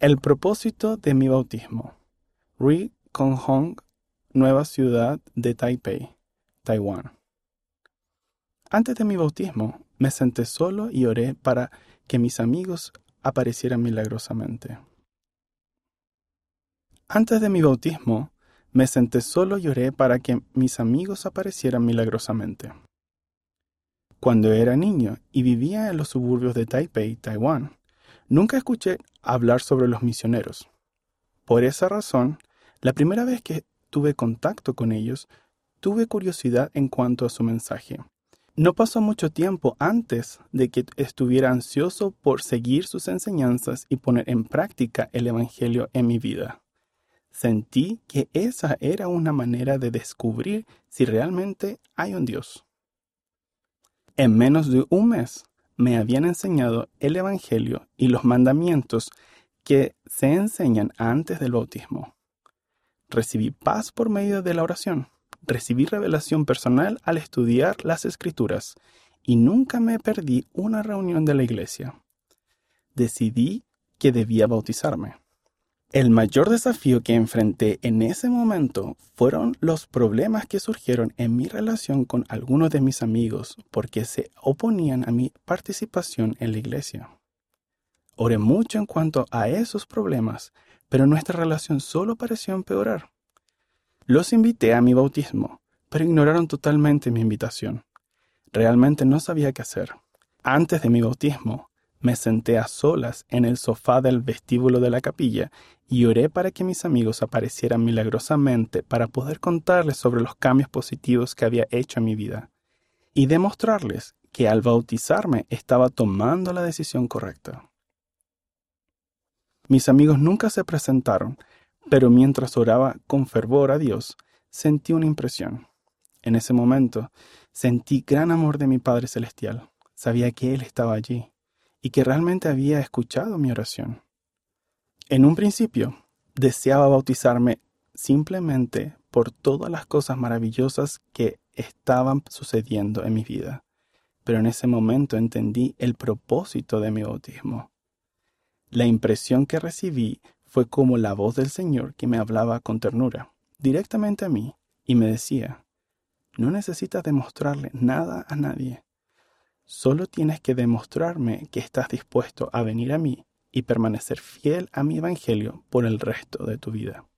El propósito de mi bautismo. Ri Kong Hong, nueva ciudad de Taipei, Taiwán. Antes de mi bautismo, me senté solo y oré para que mis amigos aparecieran milagrosamente. Antes de mi bautismo, me senté solo y oré para que mis amigos aparecieran milagrosamente. Cuando era niño y vivía en los suburbios de Taipei, Taiwán, nunca escuché hablar sobre los misioneros. Por esa razón, la primera vez que tuve contacto con ellos, tuve curiosidad en cuanto a su mensaje. No pasó mucho tiempo antes de que estuviera ansioso por seguir sus enseñanzas y poner en práctica el Evangelio en mi vida. Sentí que esa era una manera de descubrir si realmente hay un Dios. En menos de un mes me habían enseñado el Evangelio y los mandamientos que se enseñan antes del bautismo. Recibí paz por medio de la oración, recibí revelación personal al estudiar las escrituras y nunca me perdí una reunión de la iglesia. Decidí que debía bautizarme. El mayor desafío que enfrenté en ese momento fueron los problemas que surgieron en mi relación con algunos de mis amigos porque se oponían a mi participación en la iglesia. Oré mucho en cuanto a esos problemas, pero nuestra relación solo pareció empeorar. Los invité a mi bautismo, pero ignoraron totalmente mi invitación. Realmente no sabía qué hacer. Antes de mi bautismo, me senté a solas en el sofá del vestíbulo de la capilla y oré para que mis amigos aparecieran milagrosamente para poder contarles sobre los cambios positivos que había hecho en mi vida y demostrarles que al bautizarme estaba tomando la decisión correcta. Mis amigos nunca se presentaron, pero mientras oraba con fervor a Dios, sentí una impresión. En ese momento, sentí gran amor de mi Padre Celestial. Sabía que Él estaba allí y que realmente había escuchado mi oración. En un principio, deseaba bautizarme simplemente por todas las cosas maravillosas que estaban sucediendo en mi vida, pero en ese momento entendí el propósito de mi bautismo. La impresión que recibí fue como la voz del Señor que me hablaba con ternura, directamente a mí, y me decía, no necesitas demostrarle nada a nadie, Solo tienes que demostrarme que estás dispuesto a venir a mí y permanecer fiel a mi Evangelio por el resto de tu vida.